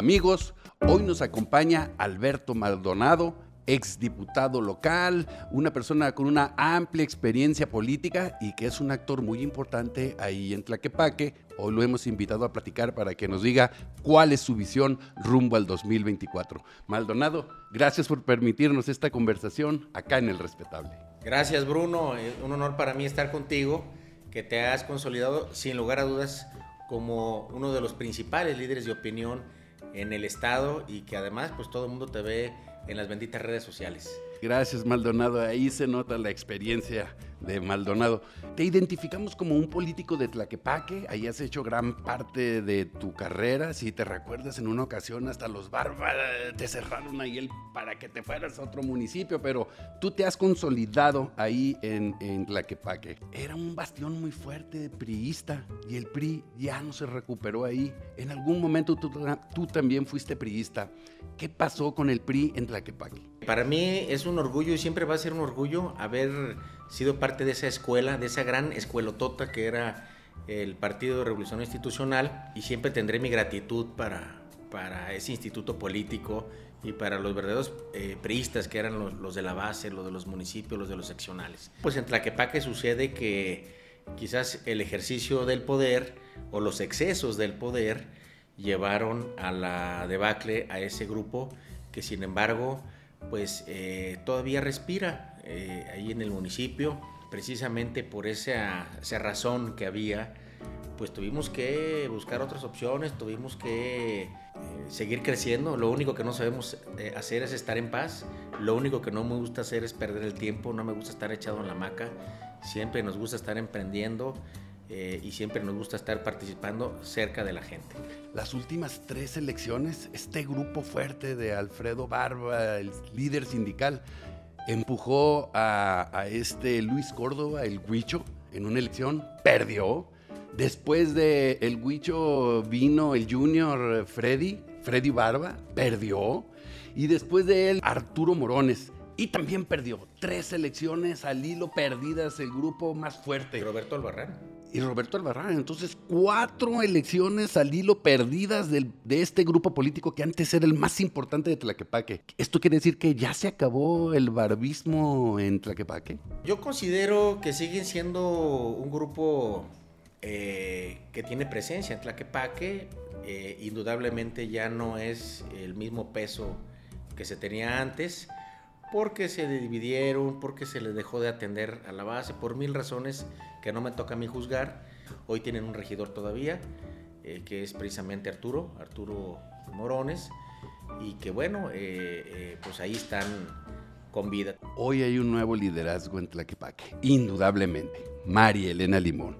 Amigos, hoy nos acompaña Alberto Maldonado, exdiputado local, una persona con una amplia experiencia política y que es un actor muy importante ahí en Tlaquepaque. Hoy lo hemos invitado a platicar para que nos diga cuál es su visión rumbo al 2024. Maldonado, gracias por permitirnos esta conversación acá en El Respetable. Gracias Bruno, es un honor para mí estar contigo, que te has consolidado sin lugar a dudas como uno de los principales líderes de opinión en el estado y que además pues todo el mundo te ve en las benditas redes sociales. Gracias, Maldonado. Ahí se nota la experiencia de Maldonado. Te identificamos como un político de Tlaquepaque. Ahí has hecho gran parte de tu carrera. Si te recuerdas, en una ocasión hasta los bárbaros te cerraron ahí el, para que te fueras a otro municipio, pero tú te has consolidado ahí en, en Tlaquepaque. Era un bastión muy fuerte de priista y el PRI ya no se recuperó ahí. En algún momento tú, tú también fuiste priista. ¿Qué pasó con el PRI en Tlaquepaque? Para mí es un orgullo y siempre va a ser un orgullo haber sido parte de esa escuela, de esa gran escuelotota que era el Partido Revolución Institucional y siempre tendré mi gratitud para, para ese instituto político y para los verdaderos eh, priistas que eran los, los, de la base, los de los municipios, los de los seccionales. Pues en Tlaquepaque sucede que quizás el ejercicio del poder o los excesos del poder llevaron a la debacle a ese grupo que sin embargo pues eh, todavía respira eh, ahí en el municipio, precisamente por esa, esa, razón que había, pues tuvimos que buscar otras opciones, tuvimos que eh, seguir creciendo, lo único que no sabemos hacer es estar en paz, lo único que no me gusta hacer es perder el tiempo, no me gusta estar echado en la hamaca, siempre nos gusta estar emprendiendo, eh, y siempre nos gusta estar participando cerca de la gente. Las últimas tres elecciones, este grupo fuerte de Alfredo Barba, el líder sindical, empujó a, a este Luis Córdoba, el Huicho, en una elección, perdió. Después de el Huicho vino el Junior Freddy, Freddy Barba, perdió. Y después de él, Arturo Morones, y también perdió. Tres elecciones al hilo perdidas, el grupo más fuerte. ¿Y Roberto Albarrán y Roberto Albarrán. Entonces, cuatro elecciones al hilo perdidas de este grupo político que antes era el más importante de Tlaquepaque. ¿Esto quiere decir que ya se acabó el barbismo en Tlaquepaque? Yo considero que siguen siendo un grupo eh, que tiene presencia en Tlaquepaque. Eh, indudablemente ya no es el mismo peso que se tenía antes porque se dividieron, porque se les dejó de atender a la base, por mil razones que no me toca a mí juzgar. Hoy tienen un regidor todavía, eh, que es precisamente Arturo, Arturo Morones, y que bueno, eh, eh, pues ahí están con vida. Hoy hay un nuevo liderazgo en Tlaquepaque, indudablemente, María Elena Limón.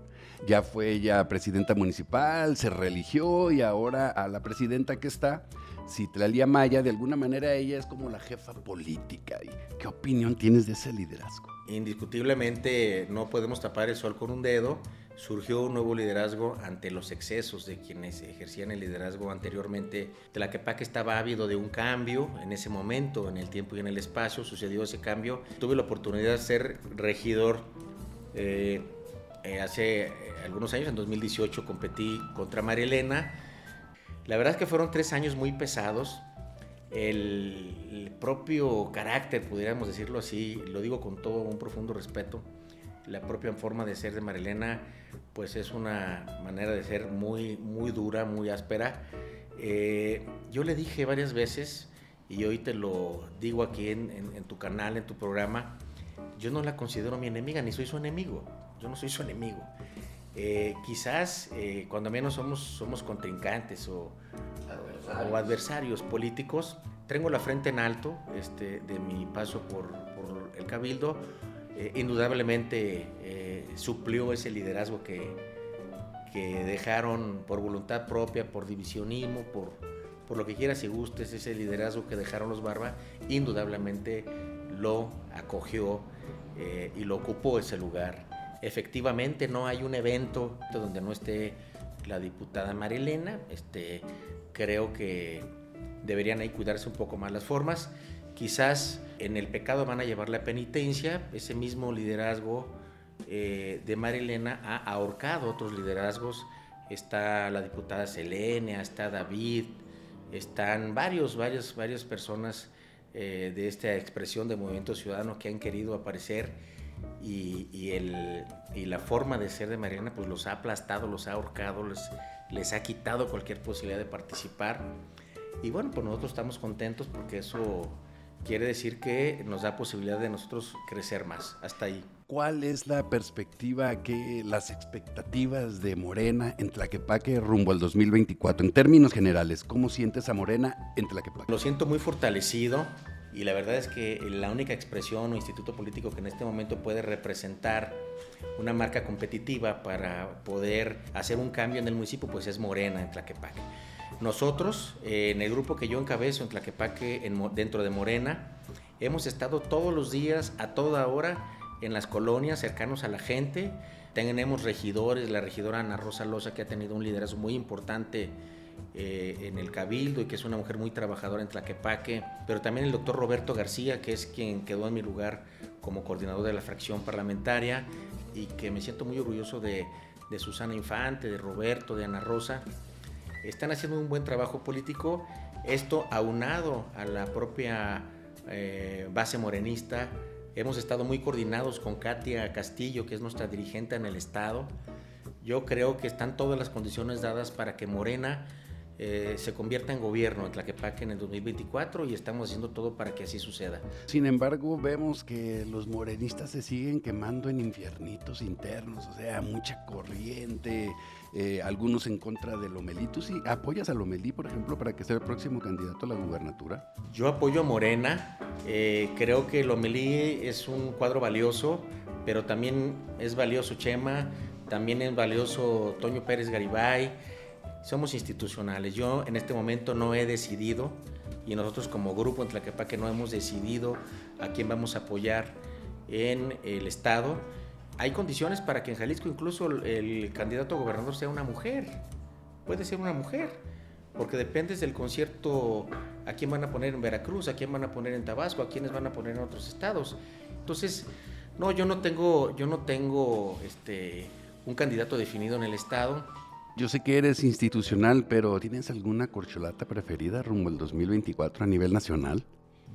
Ya fue ella presidenta municipal, se religió y ahora a la presidenta que está, Citlalia Maya, de alguna manera ella es como la jefa política. ¿Qué opinión tienes de ese liderazgo? Indiscutiblemente no podemos tapar el sol con un dedo. Surgió un nuevo liderazgo ante los excesos de quienes ejercían el liderazgo anteriormente. Tlaquepaque estaba ávido de un cambio en ese momento, en el tiempo y en el espacio. Sucedió ese cambio. Tuve la oportunidad de ser regidor eh, eh, hace eh, algunos años, en 2018 competí contra María Elena la verdad es que fueron tres años muy pesados. El, propio carácter, pudiéramos decirlo así, lo digo con todo un profundo respeto, la propia forma de ser de Marilena, pues es una manera de ser muy, muy dura, muy áspera. Eh, yo le dije varias veces, y hoy te lo digo aquí en, en, tu canal, en tu programa, yo no la considero mi enemiga, ni soy su enemigo. Yo no soy su enemigo. Eh, quizás eh, cuando menos somos, somos contrincantes o adversarios. o adversarios. políticos, tengo la frente en alto este, de mi paso por, por el Cabildo. Eh, indudablemente suplió ese liderazgo que, que dejaron por voluntad propia, por divisionismo, por, por lo que quieras y gustes, ese liderazgo que dejaron los Barba, indudablemente lo acogió y lo ocupó ese lugar efectivamente no hay un evento donde no esté la diputada Marilena. Este, creo que deberían ahí cuidarse un poco más las formas. Quizás en el pecado van a llevar la penitencia. Ese mismo liderazgo eh, de Marilena ha ahorcado otros liderazgos. Está la diputada Selenia, está David, están varios, varios, varias personas eh, de esta expresión de movimiento ciudadano que han querido aparecer y, el, y, la forma de ser de Mariana pues los ha aplastado, los ha ahorcado, les, les ha quitado cualquier posibilidad de participar. Y bueno, pues nosotros estamos contentos porque eso quiere decir que nos da posibilidad de nosotros crecer más. Hasta ahí. ¿Cuál es la perspectiva, que las expectativas de Morena en Tlaquepaque rumbo al 2024? En términos generales, ¿cómo sientes a Morena en Tlaquepaque? Lo siento muy fortalecido y la verdad es que la única expresión o instituto político que en este momento puede representar una marca competitiva para poder hacer un cambio en el municipio, pues es Morena en Tlaquepaque. Nosotros, eh, en el grupo que yo encabezo en Tlaquepaque, dentro de Morena, hemos estado todos los días, a toda hora, en las colonias cercanos a la gente. Tenemos regidores, la regidora Ana Rosa Loza, que ha tenido un liderazgo muy importante eh, en el Cabildo y que es una mujer muy trabajadora en Tlaquepaque, pero también el doctor Roberto García, que es quien quedó en mi lugar como coordinador de la fracción parlamentaria y que me siento muy orgulloso de, Susana Infante, de Roberto, de Ana Rosa. Están haciendo un buen trabajo político, esto aunado a la propia eh, base morenista Hemos estado muy coordinados con Katia Castillo, que es nuestra dirigente en el Estado. Yo creo que están todas las condiciones dadas para que Morena eh, se convierta en gobierno en Tlaquepaque en el 2024 y estamos haciendo todo para que así suceda. Sin embargo, vemos que los morenistas se siguen quemando en infiernitos internos, o sea, mucha corriente, eh, algunos en contra de Lomelí. ¿Tú sí apoyas a Lomelí, por ejemplo, para que sea el próximo candidato a la gubernatura? Yo apoyo a Morena, eh, creo que Lomelí es un cuadro valioso, pero también es valioso Chema, también es valioso Toño Pérez Garibay somos institucionales. Yo en este momento no he decidido y nosotros como grupo en Tlaquepaque no hemos decidido a quién vamos a apoyar en el Estado. Hay condiciones para que en Jalisco incluso el, candidato a gobernador sea una mujer. Puede ser una mujer, porque depende del concierto a quién van a poner en Veracruz, a quién van a poner en Tabasco, a quiénes van a poner en otros estados. Entonces, no, yo no tengo, yo no tengo este, un candidato definido en el estado yo sé que eres institucional, pero ¿tienes alguna corcholata preferida rumbo al 2024 a nivel nacional?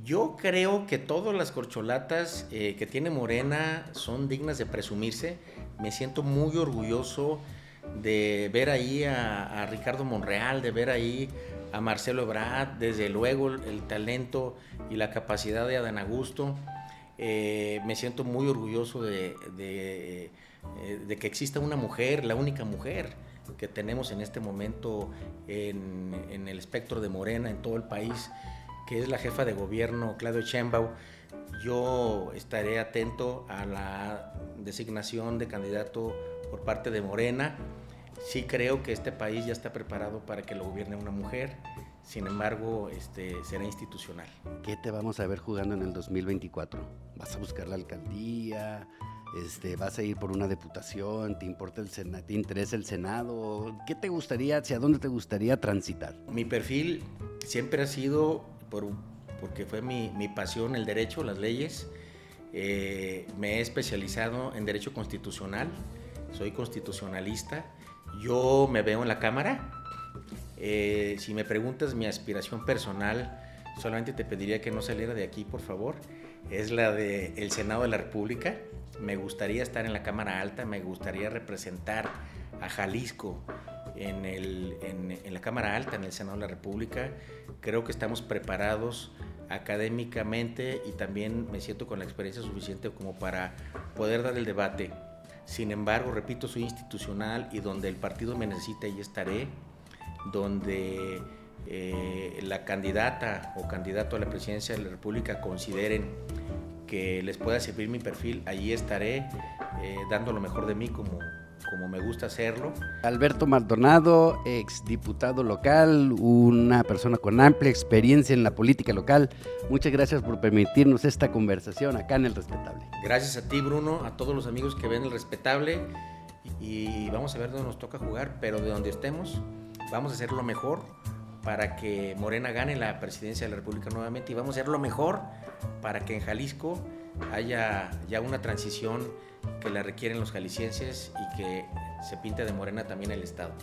Yo creo que todas las corcholatas eh, que tiene Morena son dignas de presumirse. Me siento muy orgulloso de ver ahí a, Ricardo Monreal, de ver ahí a Marcelo Ebrard, desde luego el, talento y la capacidad de Adán Augusto. Eh, me siento muy orgulloso de, eh, de que exista una mujer, la única mujer que tenemos en este momento en, el espectro de Morena en todo el país, que es la jefa de gobierno Claudio Chembau. Yo estaré atento a la designación de candidato por parte de Morena. Sí creo que este país ya está preparado para que lo gobierne una mujer. Sin embargo, este, será institucional. ¿Qué te vamos a ver jugando en el 2024? ¿Vas a buscar la alcaldía? Este, vas a ir por una diputación, te importa el Senado, te interesa el Senado, ¿qué te gustaría, hacia dónde te gustaría transitar? Mi perfil siempre ha sido, por, porque fue mi, pasión el derecho, las leyes, eh, me he especializado en derecho constitucional, soy constitucionalista, yo me veo en la Cámara, eh, si me preguntas mi aspiración personal, solamente te pediría que no saliera de aquí, por favor, es la del Senado de la República me gustaría estar en la Cámara Alta, me gustaría representar a Jalisco en, el, en, la Cámara Alta, en el Senado de la República. Creo que estamos preparados académicamente y también me siento con la experiencia suficiente como para poder dar el debate. Sin embargo, repito, soy institucional y donde el partido me necesita, ahí estaré. Donde eh, la candidata o candidato a la presidencia de la República consideren que les pueda servir mi perfil, allí estaré eh, dando lo mejor de mí como, como me gusta hacerlo. Alberto Maldonado, ex diputado local, una persona con amplia experiencia en la política local. Muchas gracias por permitirnos esta conversación acá en El Respetable. Gracias a ti, Bruno, a todos los amigos que ven El Respetable y vamos a ver dónde nos toca jugar, pero de donde estemos, vamos a hacer lo mejor para que Morena gane la presidencia de la República nuevamente y vamos a hacer lo mejor para que en Jalisco haya ya una transición que la requieren los jaliscienses y que se pinte de Morena también el Estado.